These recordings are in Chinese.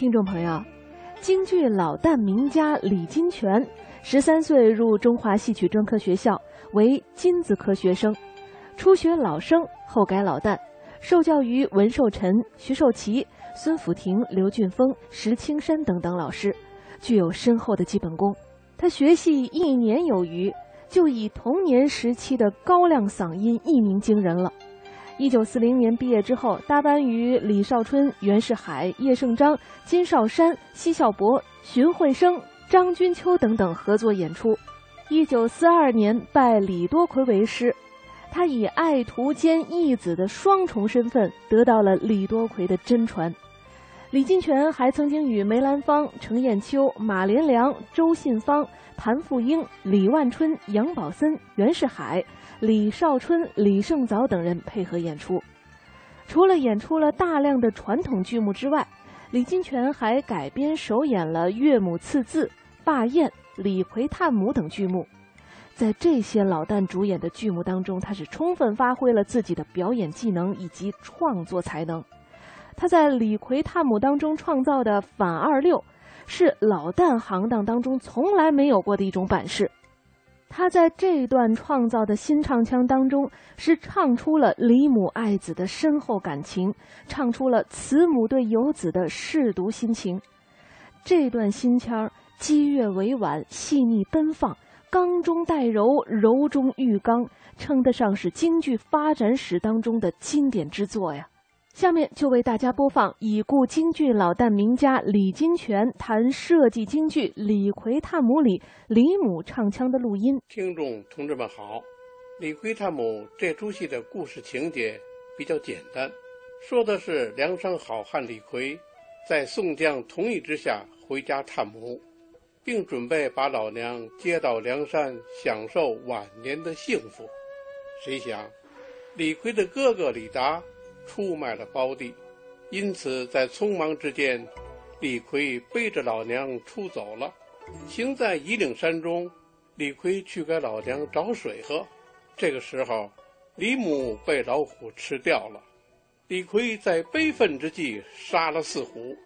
听众朋友，京剧老旦名家李金泉，十三岁入中华戏曲专科学校，为金子科学生，初学老生，后改老旦，受教于文寿臣、徐寿奇、孙辅庭、刘俊峰、石青山等等老师，具有深厚的基本功。他学戏一年有余，就以童年时期的高亮嗓音一鸣惊人了。一九四零年毕业之后，搭班与李少春、袁世海、叶圣章、金少山、奚孝伯、荀慧生、张君秋等等合作演出。一九四二年拜李多奎为师，他以爱徒兼义子的双重身份得到了李多奎的真传。李金泉还曾经与梅兰芳、程砚秋、马连良、周信芳、谭富英、李万春、杨宝森、袁世海。李少春、李胜藻等人配合演出，除了演出了大量的传统剧目之外，李金泉还改编首演了《岳母刺字》《霸宴》《李逵探母》等剧目。在这些老旦主演的剧目当中，他是充分发挥了自己的表演技能以及创作才能。他在《李逵探母》当中创造的反二六，是老旦行当当中从来没有过的一种版式。他在这段创造的新唱腔当中，是唱出了李母爱子的深厚感情，唱出了慈母对游子的舐犊心情。这段新腔激越委婉，细腻奔放，刚中带柔，柔中遇刚，称得上是京剧发展史当中的经典之作呀。下面就为大家播放已故京剧老旦名家李金泉谈设计京剧《李逵探母》里李母唱腔的录音。听众同志们好，《李逵探母》这出戏的故事情节比较简单，说的是梁山好汉李逵在宋江同意之下回家探母，并准备把老娘接到梁山享受晚年的幸福。谁想，李逵的哥哥李达。出卖了胞弟，因此在匆忙之间，李逵背着老娘出走了。行在夷岭山中，李逵去给老娘找水喝。这个时候，李母被老虎吃掉了。李逵在悲愤之际杀了四虎，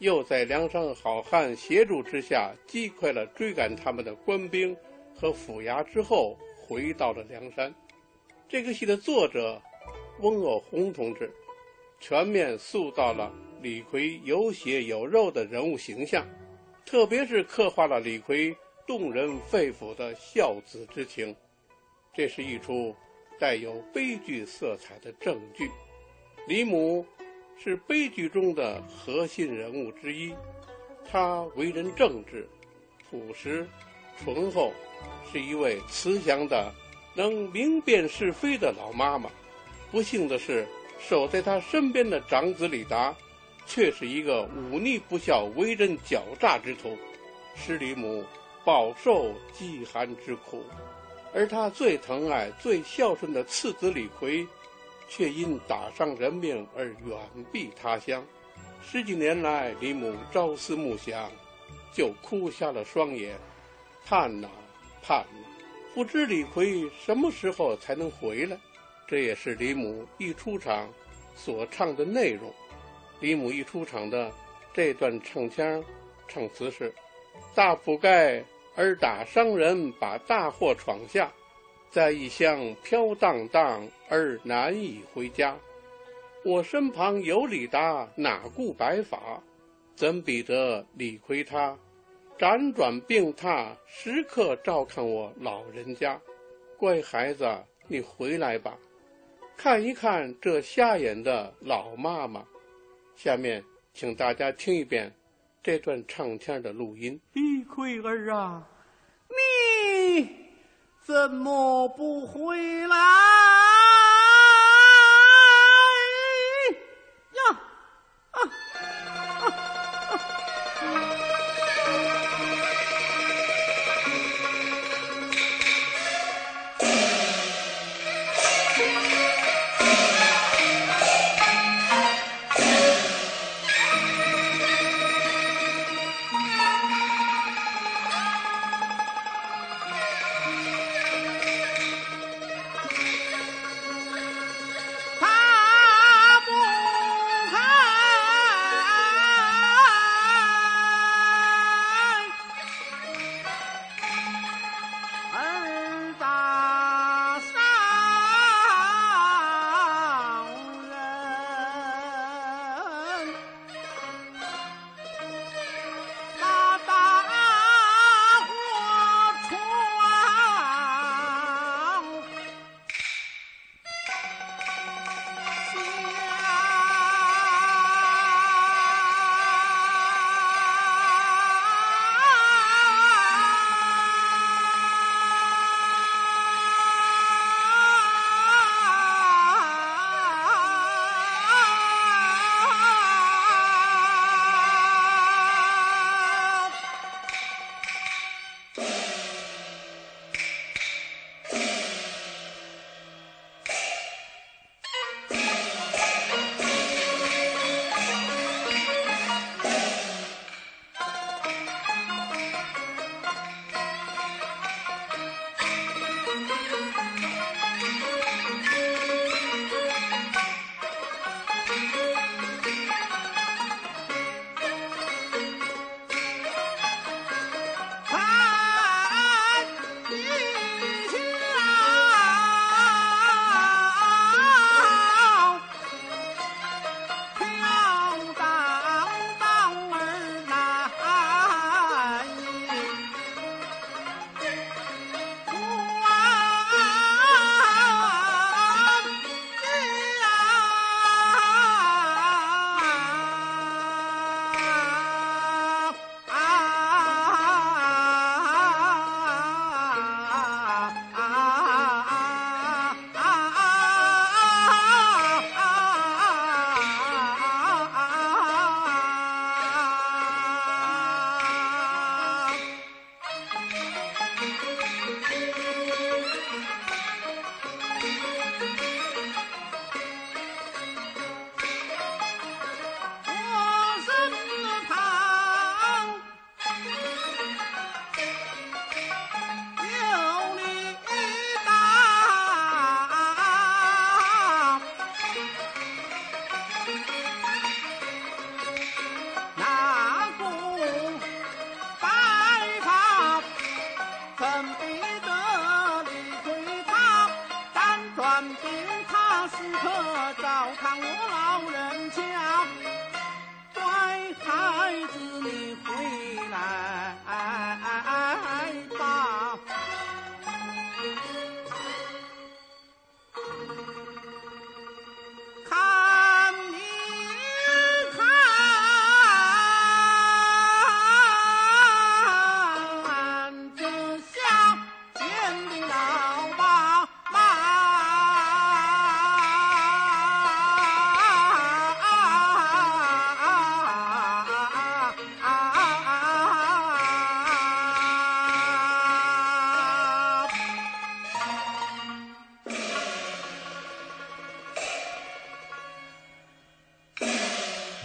又在梁山好汉协助之下击溃了追赶他们的官兵和府衙之后，回到了梁山。这个戏的作者。翁鄂洪同志全面塑造了李逵有血有肉的人物形象，特别是刻画了李逵动人肺腑的孝子之情。这是一出带有悲剧色彩的正剧。李母是悲剧中的核心人物之一，她为人正直、朴实、醇厚，是一位慈祥的、能明辨是非的老妈妈。不幸的是，守在他身边的长子李达，却是一个忤逆不孝、为人狡诈之徒，使李母饱受饥寒之苦；而他最疼爱、最孝顺的次子李逵，却因打伤人命而远避他乡。十几年来，李母朝思暮想，就哭瞎了双眼，盼呐盼呐，不知李逵什么时候才能回来。这也是李母一出场所唱的内容。李母一出场的这段唱腔，唱词是：“大铺盖而打商人把大货闯下，在异乡飘荡荡而难以回家。我身旁有李达，哪顾白发？怎比得李逵他辗转病榻，时刻照看我老人家。乖孩子，你回来吧。”看一看这瞎眼的老妈妈，下面请大家听一遍这段唱片的录音。李奎儿啊，你怎么不回来？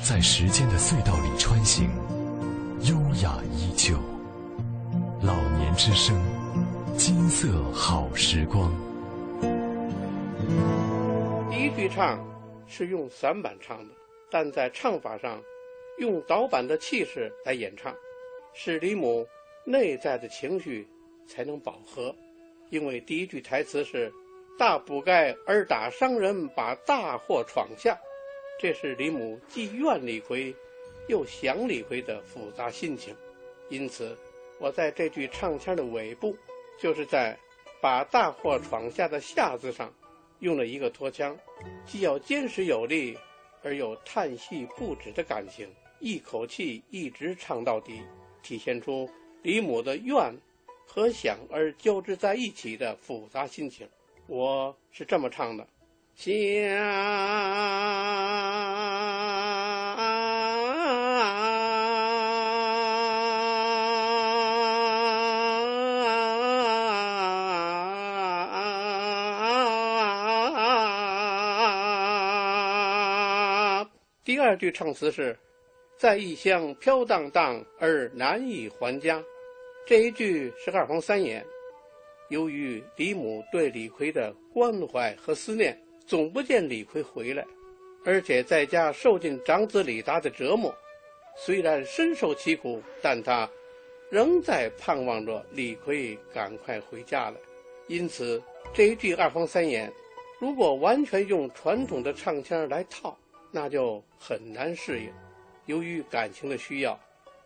在时间的隧道里穿行，优雅依旧。老年之声，金色好时光。第一句唱是用散板唱的，但在唱法上用导板的气势来演唱，使李母内在的情绪才能饱和。因为第一句台词是“大补盖而打伤人，把大祸闯下”，这是李母既怨李逵，又想李逵的复杂心情。因此，我在这句唱腔的尾部，就是在“把大祸闯下”的“下”字上，用了一个拖腔，既要坚实有力，而又叹息不止的感情，一口气一直唱到底，体现出李母的怨。和想而交织在一起的复杂心情，我是这么唱的：想。第二句唱词是：在异乡飘荡荡而难以还家。这一句是二黄三眼，由于李母对李逵的关怀和思念，总不见李逵回来，而且在家受尽长子李达的折磨，虽然深受其苦，但他仍在盼望着李逵赶快回家来。因此，这一句二黄三眼，如果完全用传统的唱腔来套，那就很难适应。由于感情的需要，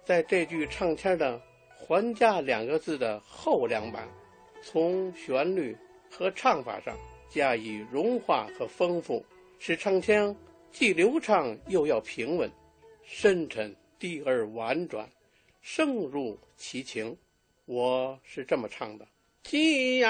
在这句唱腔的。还家两个字的后两版，从旋律和唱法上加以融化和丰富，使唱腔既流畅又要平稳、深沉、低而婉转，声入其情。我是这么唱的：鸡呀。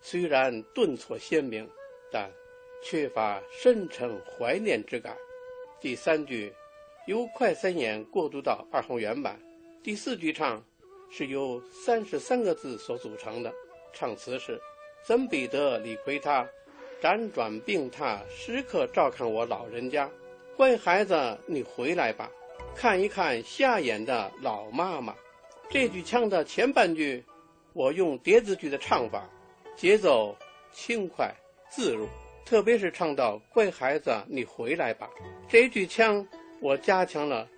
虽然顿挫鲜明，但缺乏深沉怀念之感。第三句由快三眼过渡到二黄原版。第四句唱是由三十三个字所组成的，唱词是：怎比得李逵他辗转病榻，时刻照看我老人家。乖孩子，你回来吧，看一看瞎眼的老妈妈。这句腔的前半句，我用叠字句的唱法。节奏轻快自如，特别是唱到“乖孩子，你回来吧”这一句腔，我加强了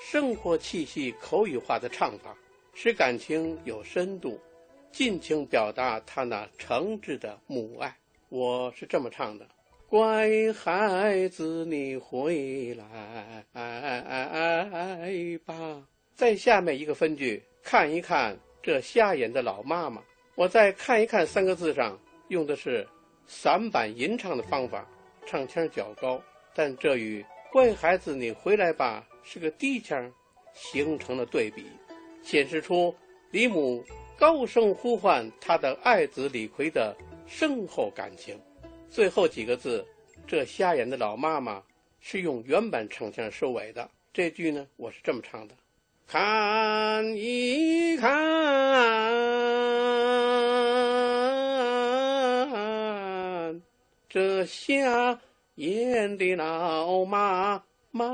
生活气息、口语化的唱法，使感情有深度，尽情表达他那诚挚的母爱。我是这么唱的：“乖孩子，你回来吧。”在下面一个分句，看一看这瞎眼的老妈妈。我再看一看三个字上用的是散板吟唱的方法，唱腔较高，但这与“乖孩子，你回来吧”是个低腔，形成了对比，显示出李母高声呼唤他的爱子李逵的深厚感情。最后几个字，这瞎眼的老妈妈是用原版唱腔收尾的。这句呢，我是这么唱的：看一看。这瞎眼的老妈妈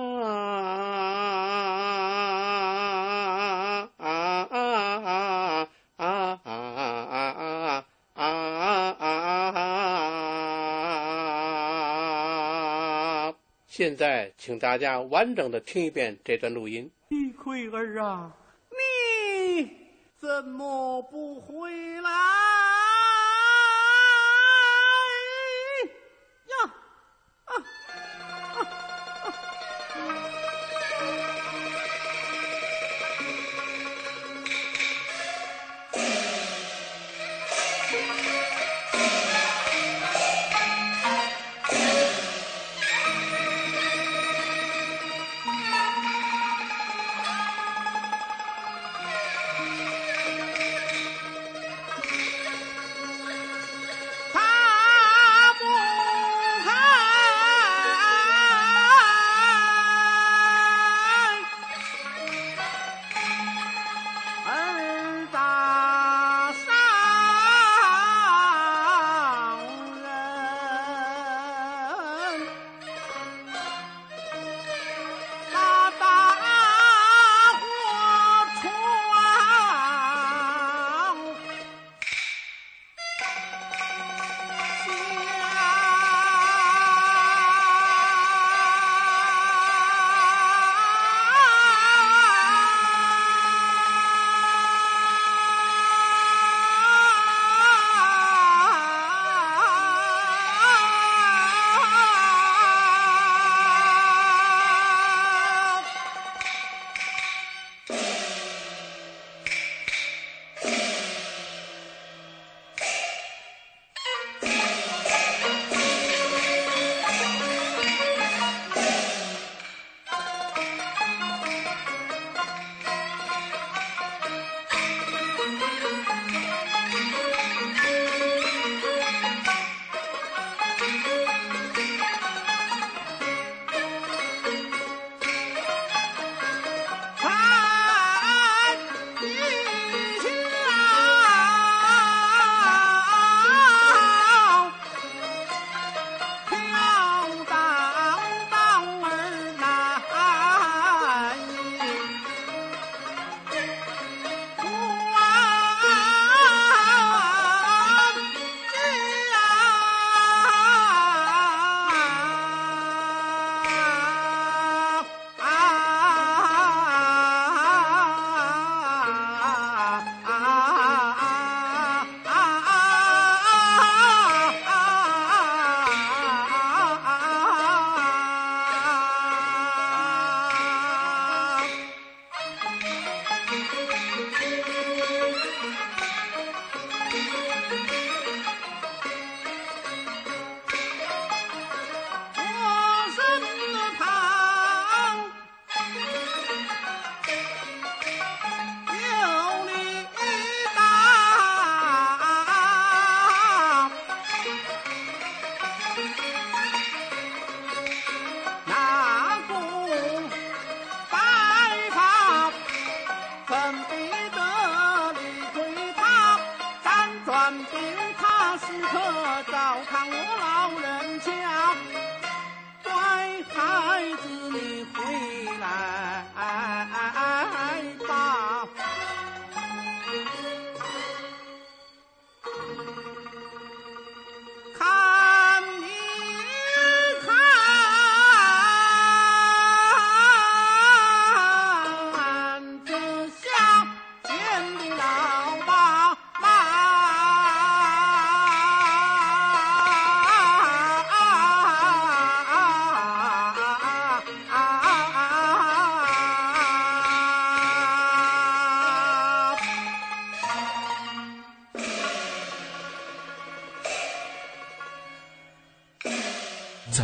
啊啊啊啊啊啊！现在，请大家完整的听一遍这段录音。李逵儿啊，你怎么不回来？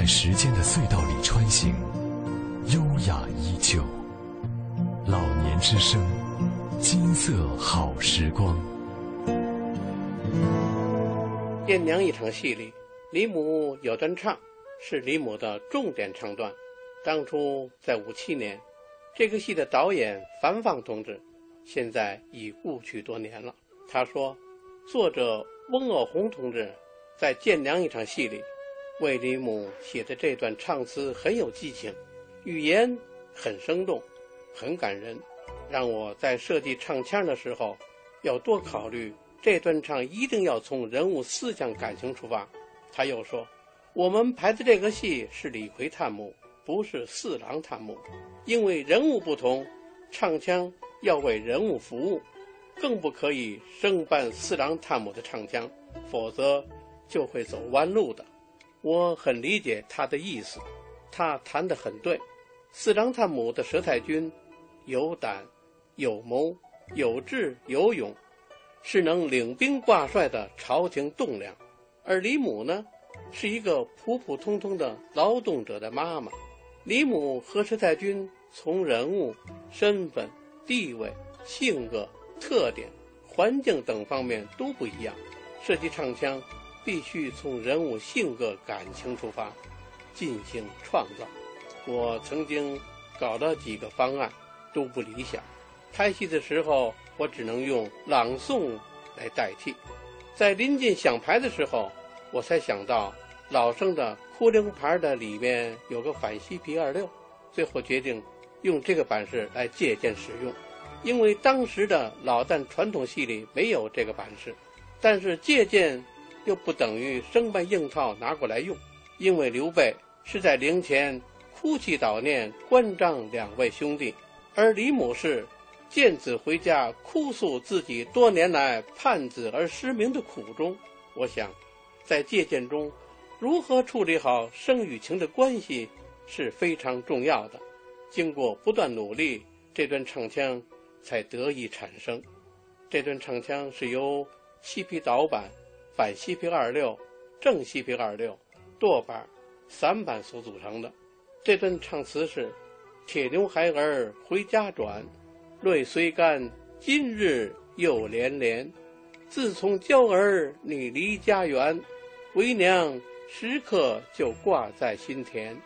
在时间的隧道里穿行，优雅依旧。老年之声，金色好时光。《艳娘》一场戏里，李母有段唱，是李母的重点唱段。当初在五七年，这个戏的导演樊芳同志，现在已故去多年了。他说，作者翁鄂红同志在《见娘》一场戏里。魏李母写的这段唱词很有激情，语言很生动，很感人，让我在设计唱腔的时候要多考虑这段唱一定要从人物思想感情出发。他又说，我们排的这个戏是李逵探母，不是四郎探母，因为人物不同，唱腔要为人物服务，更不可以生搬四郎探母的唱腔，否则就会走弯路的。我很理解他的意思，他谈得很对。四郎探母的佘太君，有胆、有谋、有智、有勇，是能领兵挂帅的朝廷栋梁；而李母呢，是一个普普通通的劳动者的妈妈。李母和佘太君从人物、身份、地位、性格、特点、环境等方面都不一样，设计唱腔。必须从人物性格、感情出发，进行创造。我曾经搞了几个方案，都不理想。拍戏的时候，我只能用朗诵来代替。在临近想排的时候，我才想到老生的《哭灵牌》的里面有个反西皮二六，最后决定用这个版式来借鉴使用。因为当时的老旦传统戏里没有这个版式，但是借鉴。又不等于生搬硬套拿过来用，因为刘备是在灵前哭泣悼念关张两位兄弟，而李母是见子回家哭诉自己多年来盼子而失明的苦衷。我想，在借鉴中，如何处理好生与情的关系是非常重要的。经过不断努力，这段唱腔才得以产生。这段唱腔是由西皮导板。反西平二六、正西平二六、舵板三板所组成的。这段唱词是：铁牛孩儿回家转，泪虽干，今日又连连。自从娇儿你离家园，为娘时刻就挂在心田。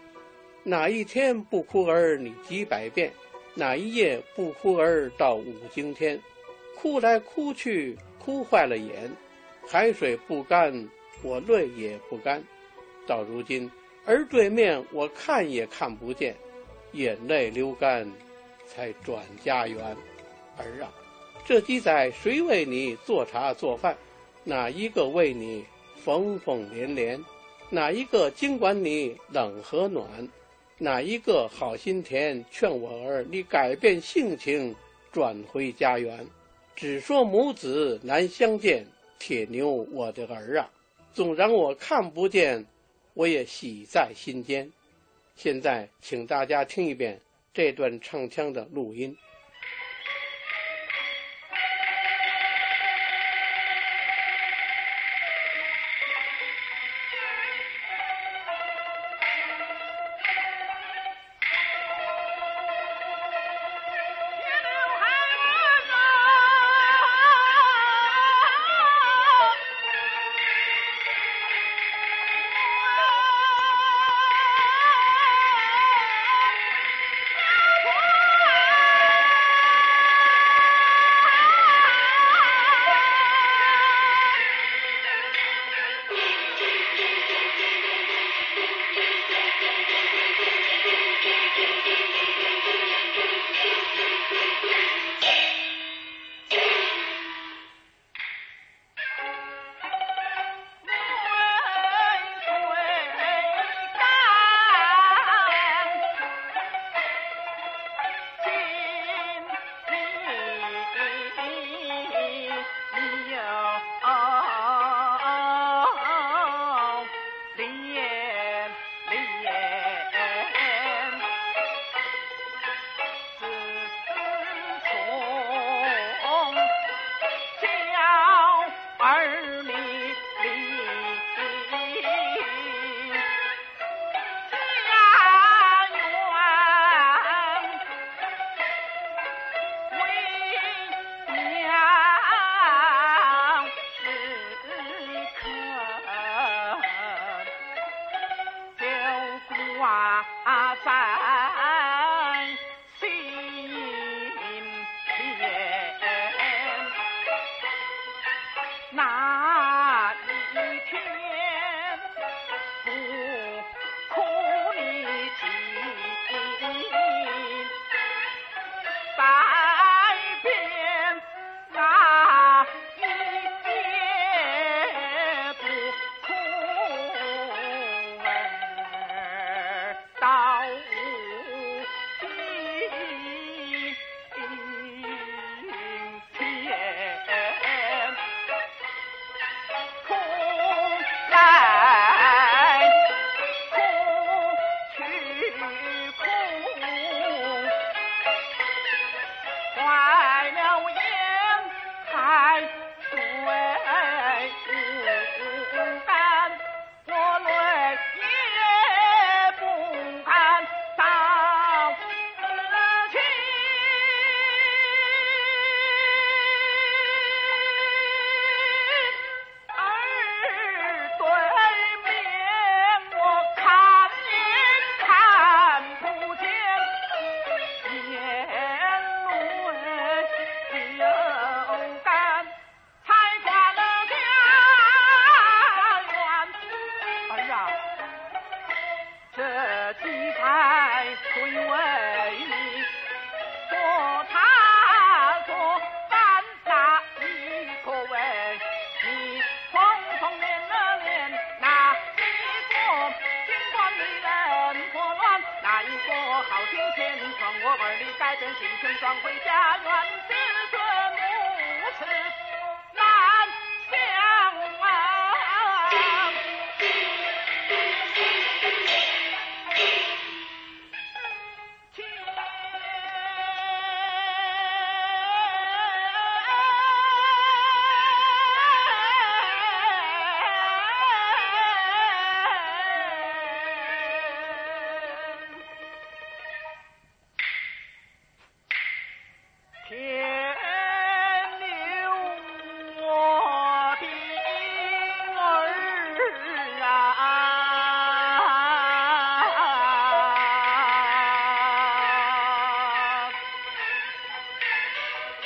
哪一天不哭儿你几百遍？哪一夜不哭儿到五更天？哭来哭去，哭坏了眼。海水不干，我泪也不干。到如今，儿对面我看也看不见，眼泪流干，才转家园。儿啊，这几载谁为你做茶做饭？哪一个为你缝缝连连？哪一个经管你冷和暖？哪一个好心田劝我儿你改变性情，转回家园？只说母子难相见。铁牛，我的儿啊，纵然我看不见，我也喜在心间。现在，请大家听一遍这段唱腔的录音。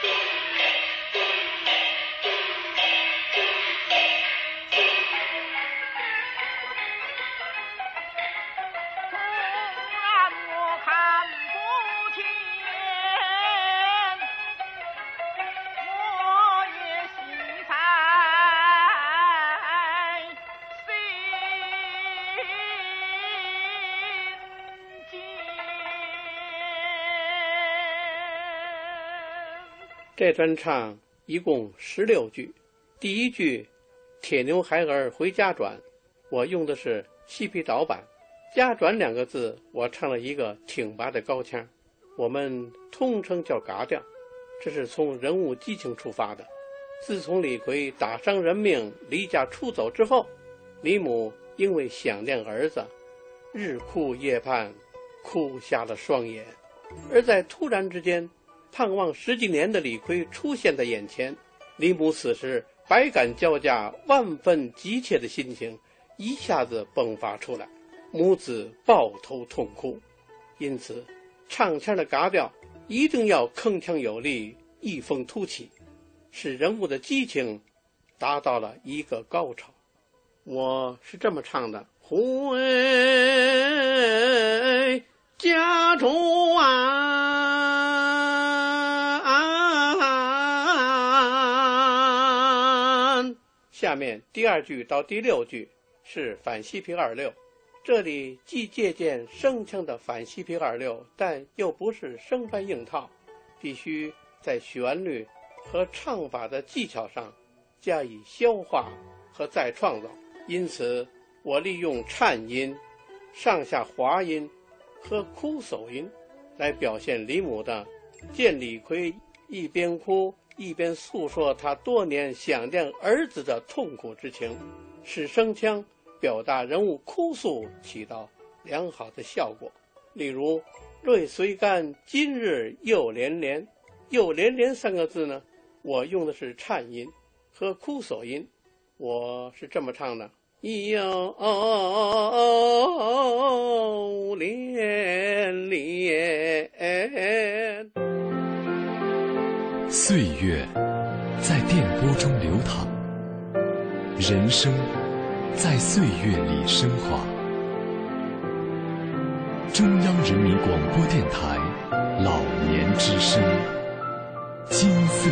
Yeah. 这段唱一共十六句，第一句“铁牛孩儿回家转”，我用的是西皮导板，“家转”两个字我唱了一个挺拔的高腔，我们通称叫嘎调，这是从人物激情出发的。自从李逵打伤人命离家出走之后，李母因为想念儿子，日哭夜盼，哭瞎了双眼，而在突然之间。盼望十几年的李逵出现在眼前，李母此时百感交加、万分急切的心情一下子迸发出来，母子抱头痛哭。因此，唱腔的嘎调一定要铿锵有力、一风突起，使人物的激情达到了一个高潮。我是这么唱的：回家中啊。下面第二句到第六句是反西皮二六，这里既借鉴声腔的反西皮二六，但又不是生搬硬套，必须在旋律和唱法的技巧上加以消化和再创造。因此，我利用颤音、上下滑音和哭手音，来表现李母的。见李逵一边哭一边诉说他多年想念儿子的痛苦之情，使声腔表达人物哭诉起到良好的效果。例如“泪虽干，今日又连连”，“又连连”三个字呢，我用的是颤音和哭索音。我是这么唱的：又连连。岁月在电波中流淌，人生在岁月里升华。中央人民广播电台老年之声，金色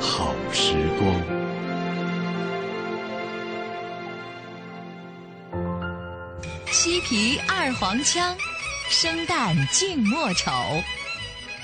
好时光。西皮二黄腔，生旦净末丑，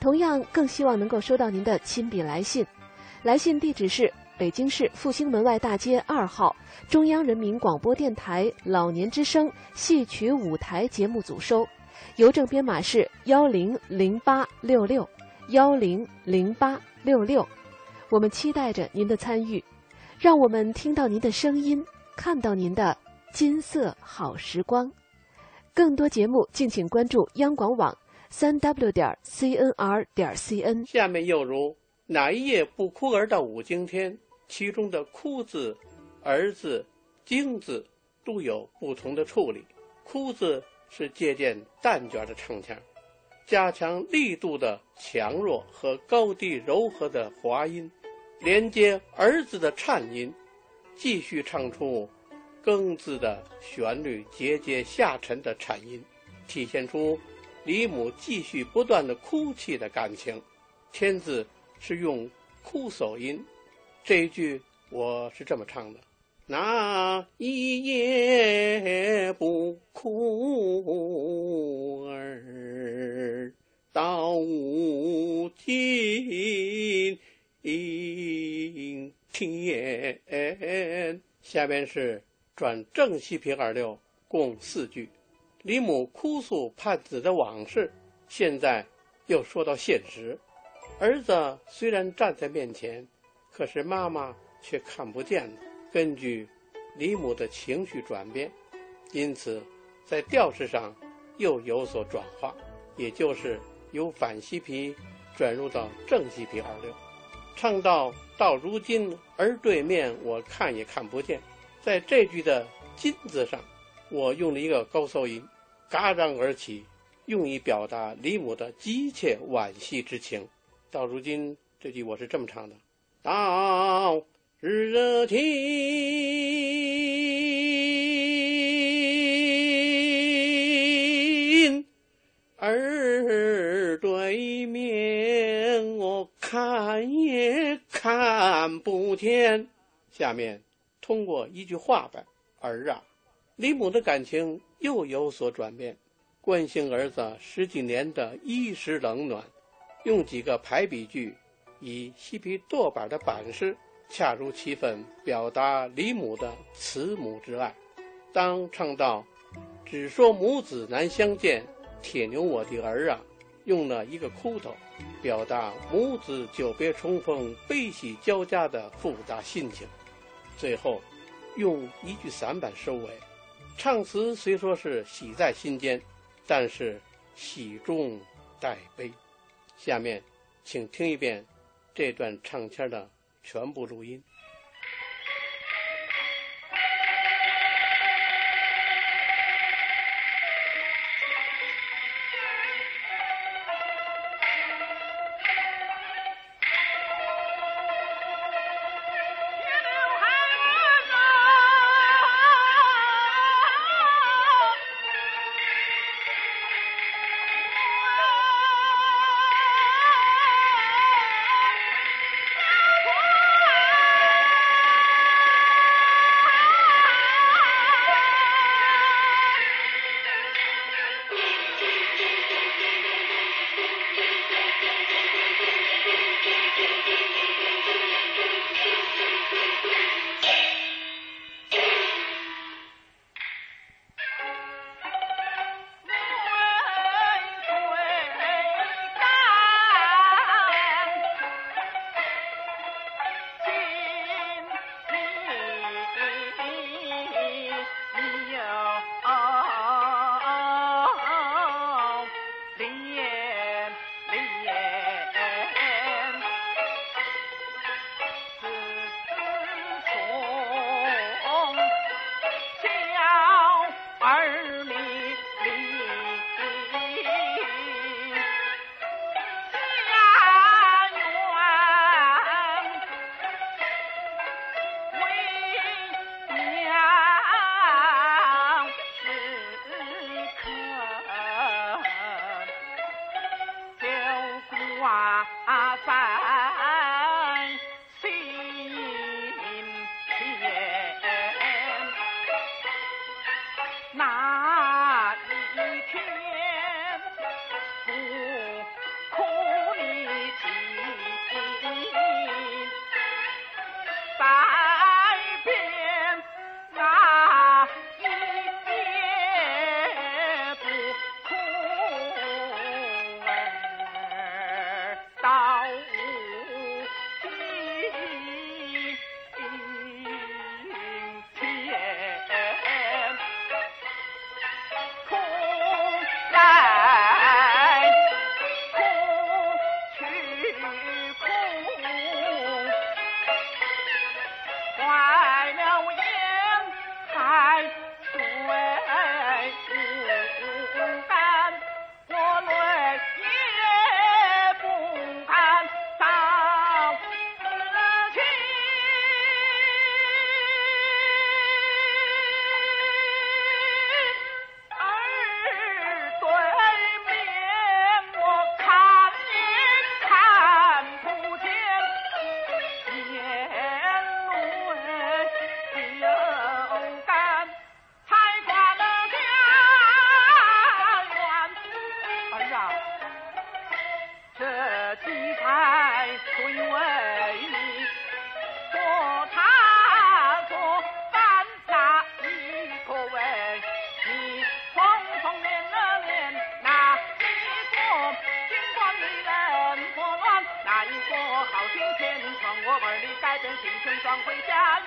同样，更希望能够收到您的亲笔来信。来信地址是北京市复兴门外大街二号中央人民广播电台老年之声戏曲舞台节目组收，邮政编码是幺零零八六六幺零零八六六。我们期待着您的参与，让我们听到您的声音，看到您的金色好时光。更多节目，敬请关注央广网三 w 点 cnr 点 cn。下面又如“哪一夜不哭儿”到五更天，其中的“哭”字、“儿”字、“经”字都有不同的处理。“哭”字是借鉴旦角的唱腔，加强力度的强弱和高低柔和的滑音，连接“儿”字的颤音，继续唱出。庚字的旋律节节下沉的颤音，体现出李母继续不断的哭泣的感情。天字是用哭手音，这一句我是这么唱的：那一夜不哭儿，到无尽天。下边是。转正西皮二六共四句，李母哭诉盼子的往事，现在又说到现实。儿子虽然站在面前，可是妈妈却看不见了。根据李母的情绪转变，因此在调式上又有所转化，也就是由反西皮转入到正西皮二六，唱到到如今儿对面我看也看不见。在这句的“金”字上，我用了一个高骚音，戛然而起，用以表达李母的急切惋惜之情。到如今，这句我是这么唱的：“到日天儿对面，我看也看不见。”下面。通过一句话吧，儿啊，李母的感情又有所转变，关心儿子十几年的衣食冷暖，用几个排比句，以嬉皮舵板的板式，恰如其分表达李母的慈母之爱。当唱到“只说母子难相见，铁牛我的儿啊”，用了一个哭头，表达母子久别重逢、悲喜交加的复杂心情。最后，用一句散板收尾。唱词虽说是喜在心间，但是喜中带悲。下面，请听一遍这段唱腔的全部录音。这几台水位，做他说犯下一可位，你匆匆连了连哪一个？军官里人破乱，哪一个好心前程？我儿里改变青春双回家。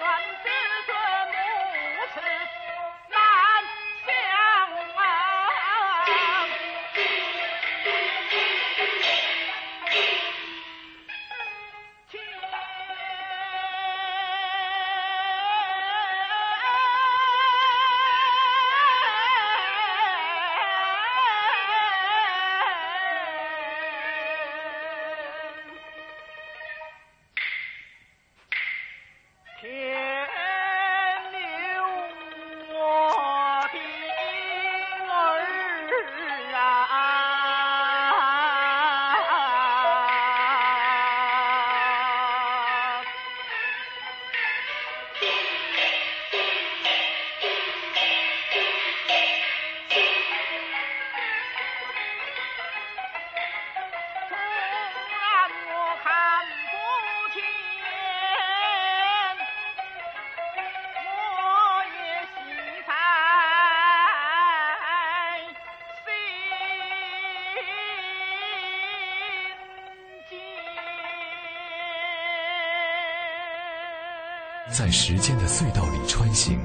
隧道里穿行，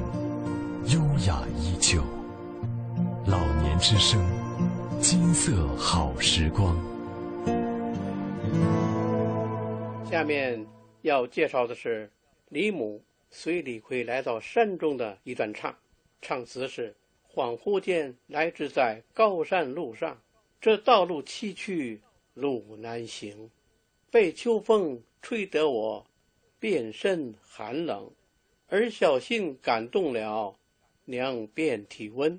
优雅依旧。老年之声，金色好时光。下面要介绍的是李母随李逵来到山中的一段唱，唱词是：恍惚间来至在高山路上，这道路崎岖路难行，被秋风吹得我遍身寒冷，而小杏感动了娘变体温。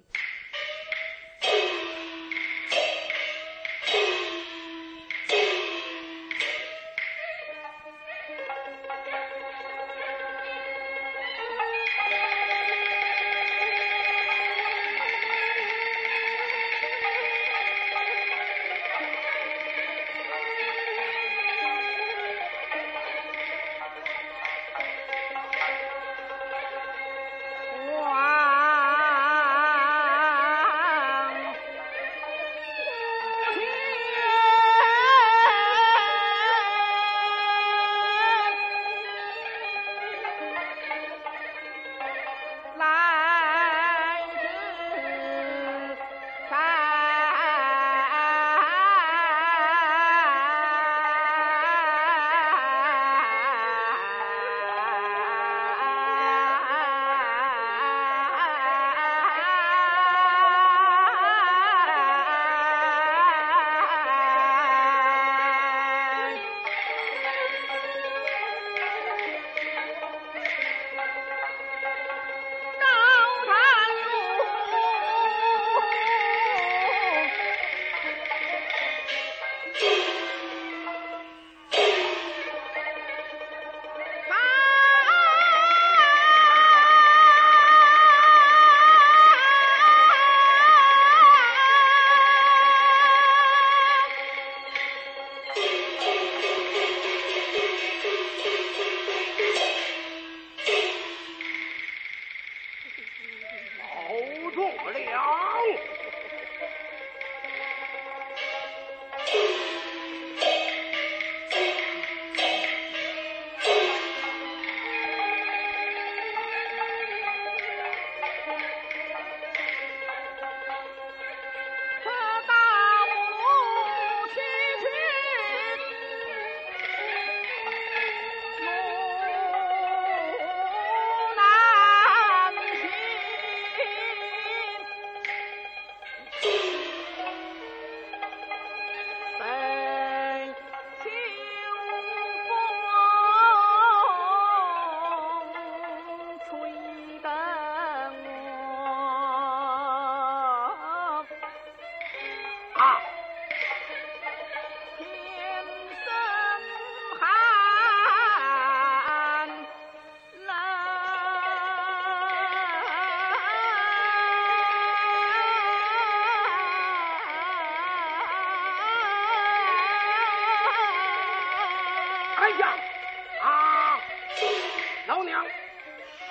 老娘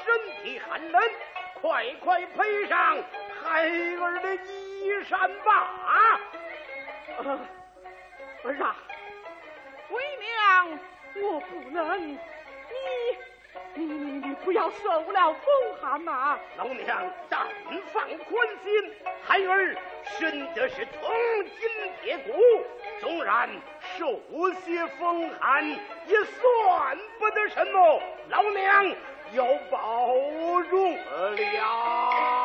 身体寒冷，快快披上孩儿的衣衫吧。儿啊，为娘我不能，你你你你不要受了风寒呐！老娘但放宽心，孩儿身的是铜筋铁骨，纵然受些风寒，也算不得什么。老娘要保重了。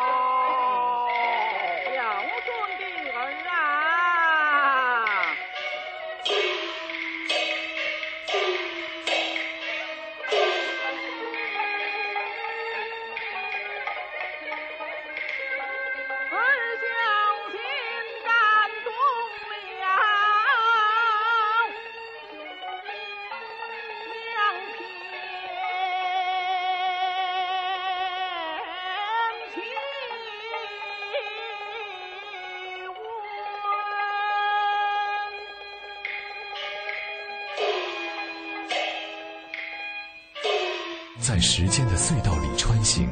时间的隧道里穿行，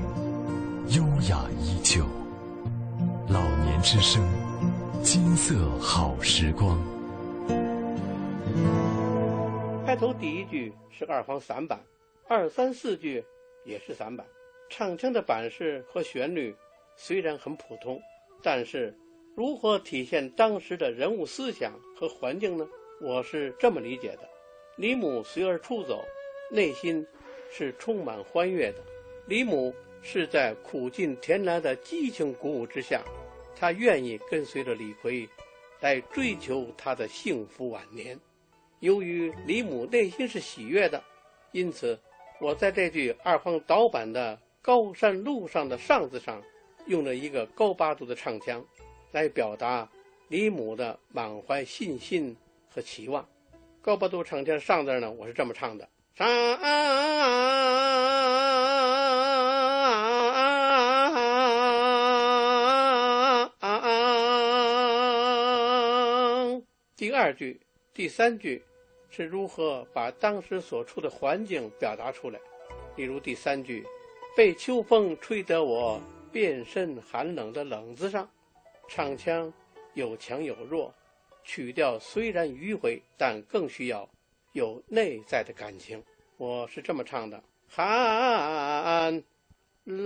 优雅依旧。老年之声，金色好时光。开头第一句是二黄散板，二三四句也是散板。唱腔的板式和旋律虽然很普通，但是如何体现当时的人物思想和环境呢？我是这么理解的：李母随儿出走，内心。是充满欢悦的。李母是在苦尽甜来的激情鼓舞之下，她愿意跟随着李逵，来追求他的幸福晚年。由于李母内心是喜悦的，因此我在这句二黄导板的“高山路上的上”字上，用了一个高八度的唱腔，来表达李母的满怀信心和期望。高八度唱腔上字呢，我是这么唱的。上，第二句、第三句是如何把当时所处的环境表达出来？例如第三句，被秋风吹得我遍身寒冷的冷字上，唱腔有强有弱，曲调虽然迂回，但更需要。有内在的感情，我是这么唱的：寒冷。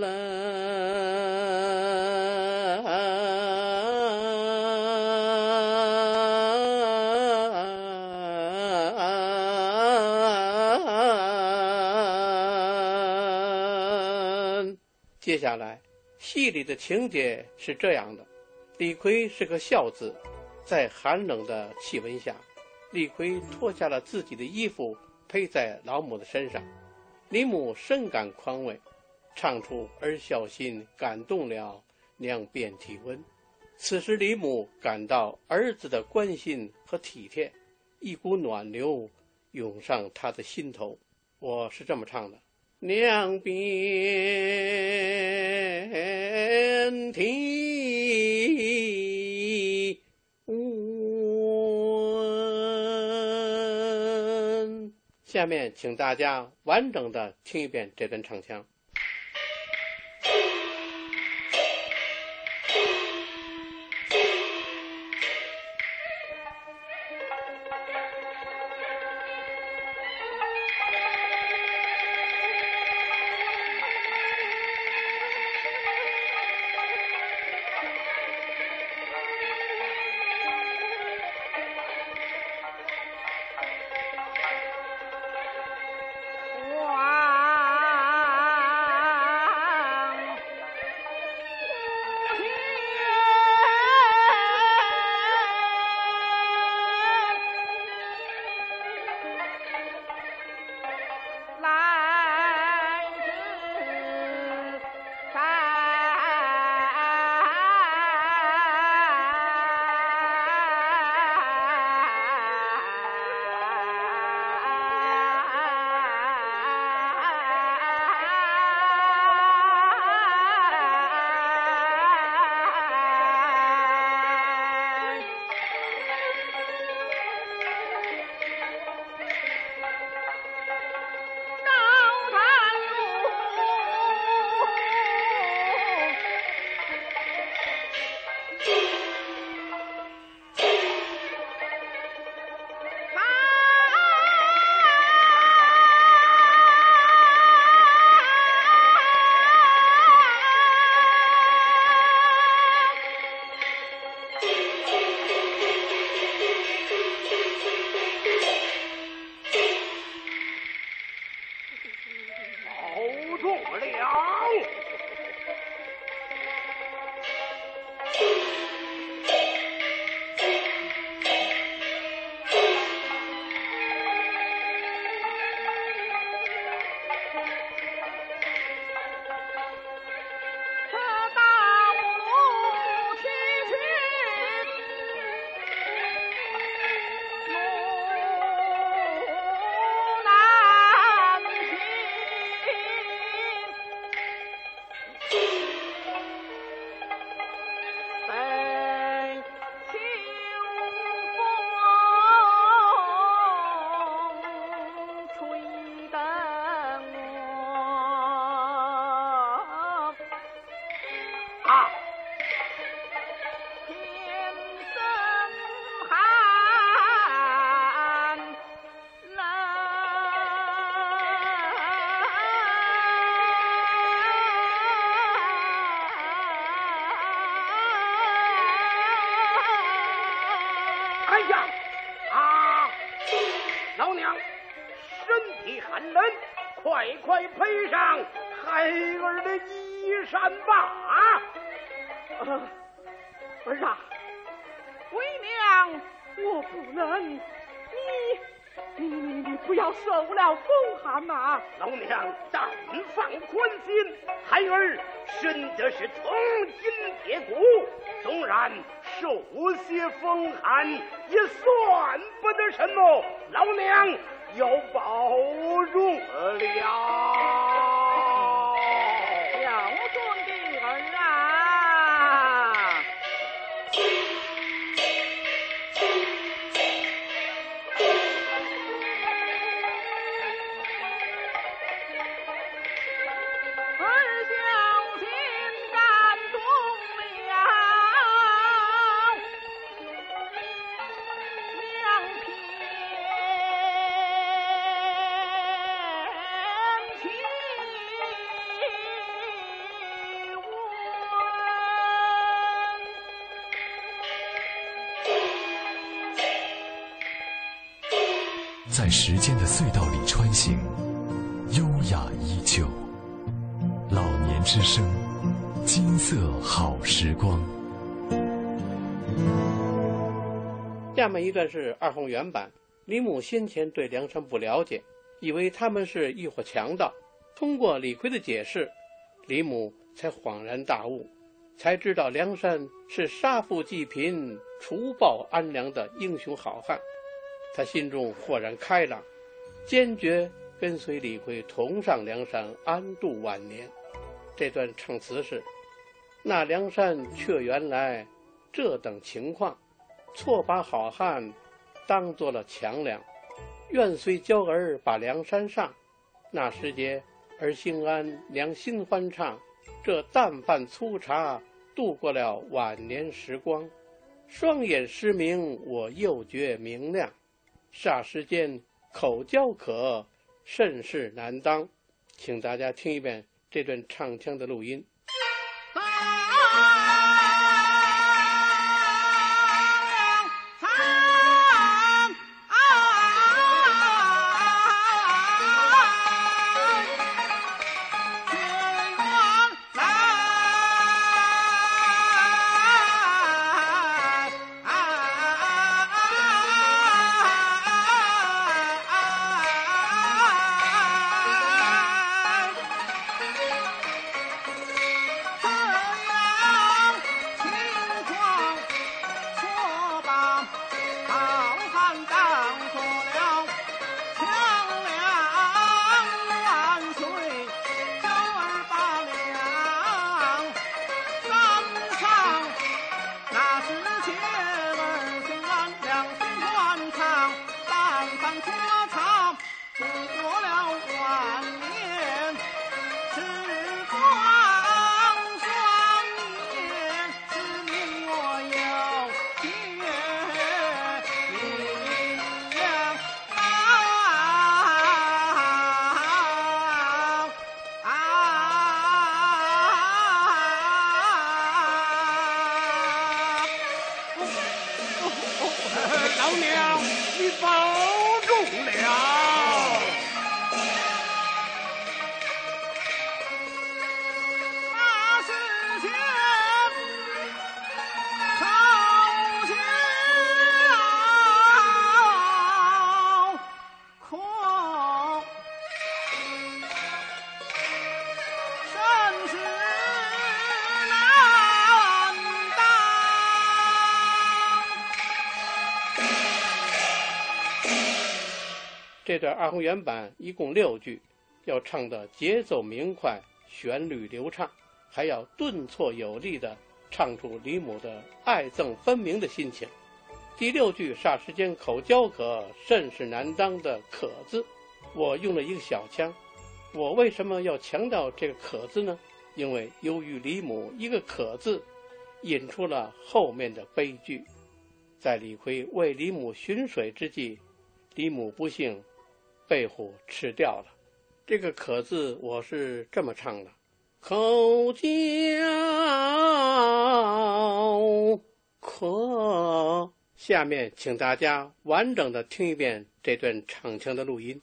接下来，戏里的情节是这样的：李逵是个孝子，在寒冷的气温下。李逵脱下了自己的衣服，披在老母的身上。李母深感宽慰，唱出儿孝心，感动了娘遍体温。此时李母感到儿子的关心和体贴，一股暖流涌上他的心头。我是这么唱的：娘遍体下面，请大家完整的听一遍这段唱腔。儿的衣衫吧！啊，儿啊，为娘我不能，你你你你不要受了风寒呐！老娘但放宽心，孩儿身的是铜筋铁骨，纵然受些风寒，也算不得什么。老娘要保重了。在时间的隧道里穿行，优雅依旧。老年之声，金色好时光。下面一段是二红原版。李母先前对梁山不了解，以为他们是一伙强盗。通过李逵的解释，李母才恍然大悟，才知道梁山是杀富济贫、除暴安良的英雄好汉。他心中豁然开朗，坚决跟随李逵同上梁山安度晚年。这段唱词是：那梁山却原来这等情况，错把好汉当做了强梁。愿随娇儿把梁山上，那时节儿心安娘心欢畅。这淡饭粗茶度过了晚年时光，双眼失明我又觉明亮。霎时间，口交渴，甚是难当。请大家听一遍这段唱腔的录音。这段二红原版一共六句，要唱的节奏明快、旋律流畅，还要顿挫有力的唱出李母的爱憎分明的心情。第六句霎时间口交可，甚是难当的“可”字，我用了一个小腔。我为什么要强调这个“可”字呢？因为由于李母一个“可”字，引出了后面的悲剧。在李逵为李母寻水之际，李母不幸。被虎吃掉了，这个“可”字我是这么唱的：口叫可。下面请大家完整的听一遍这段唱腔的录音。